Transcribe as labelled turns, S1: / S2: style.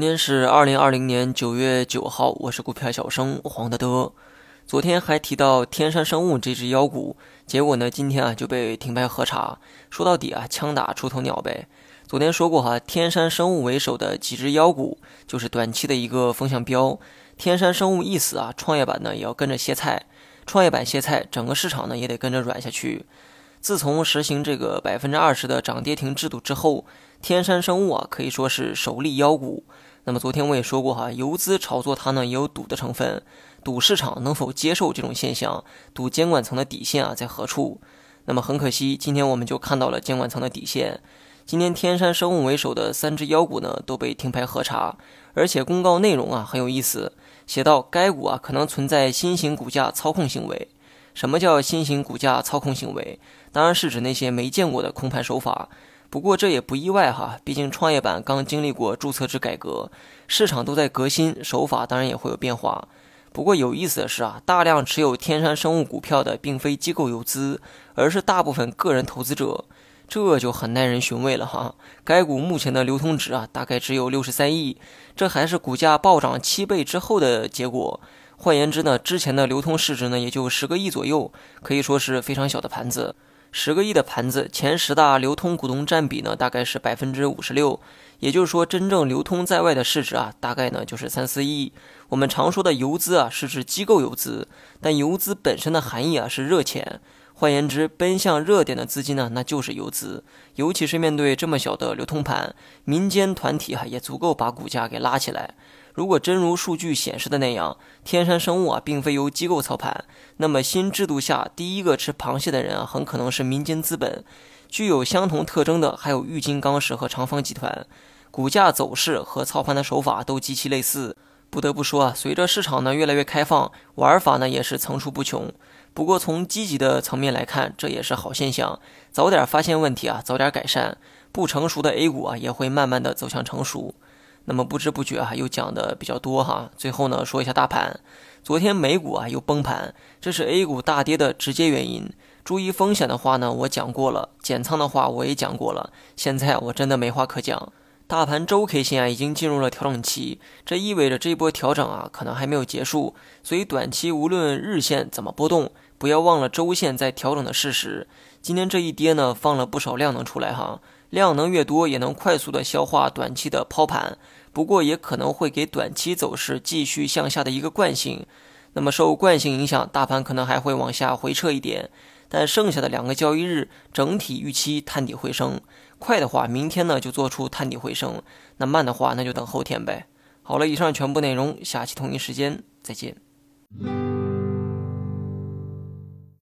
S1: 今天是二零二零年九月九号，我是股票小生黄德德。昨天还提到天山生物这只妖股，结果呢，今天啊就被停牌核查。说到底啊，枪打出头鸟呗。昨天说过哈，天山生物为首的几只妖股就是短期的一个风向标。天山生物一死啊，创业板呢也要跟着歇菜。创业板歇菜，整个市场呢也得跟着软下去。自从实行这个百分之二十的涨跌停制度之后，天山生物啊可以说是首例妖股。那么昨天我也说过哈，游资炒作它呢也有赌的成分，赌市场能否接受这种现象，赌监管层的底线啊在何处。那么很可惜，今天我们就看到了监管层的底线。今天天山生物为首的三只妖股呢都被停牌核查，而且公告内容啊很有意思，写到该股啊可能存在新型股价操控行为。什么叫新型股价操控行为？当然是指那些没见过的空盘手法。不过这也不意外哈，毕竟创业板刚经历过注册制改革，市场都在革新，手法当然也会有变化。不过有意思的是啊，大量持有天山生物股票的并非机构游资，而是大部分个人投资者，这就很耐人寻味了哈。该股目前的流通值啊，大概只有六十三亿，这还是股价暴涨七倍之后的结果。换言之呢，之前的流通市值呢也就十个亿左右，可以说是非常小的盘子。十个亿的盘子，前十大流通股东占比呢大概是百分之五十六，也就是说真正流通在外的市值啊，大概呢就是三四亿。我们常说的游资啊是指机构游资，但游资本身的含义啊是热钱。换言之，奔向热点的资金呢，那就是游资。尤其是面对这么小的流通盘，民间团体哈也足够把股价给拉起来。如果真如数据显示的那样，天山生物啊并非由机构操盘，那么新制度下第一个吃螃蟹的人啊很可能是民间资本。具有相同特征的还有玉金刚石和长方集团，股价走势和操盘的手法都极其类似。不得不说啊，随着市场呢越来越开放，玩法呢也是层出不穷。不过从积极的层面来看，这也是好现象。早点发现问题啊，早点改善，不成熟的 A 股啊也会慢慢的走向成熟。那么不知不觉啊，又讲的比较多哈。最后呢，说一下大盘，昨天美股啊又崩盘，这是 A 股大跌的直接原因。注意风险的话呢，我讲过了；减仓的话我也讲过了。现在我真的没话可讲。大盘周 K 线啊已经进入了调整期，这意味着这一波调整啊可能还没有结束。所以短期无论日线怎么波动，不要忘了周线在调整的事实。今天这一跌呢，放了不少量能出来哈。量能越多，也能快速的消化短期的抛盘，不过也可能会给短期走势继续向下的一个惯性。那么受惯性影响，大盘可能还会往下回撤一点。但剩下的两个交易日，整体预期探底回升。快的话，明天呢就做出探底回升；那慢的话，那就等后天呗。好了，以上全部内容，下期同一时间再见。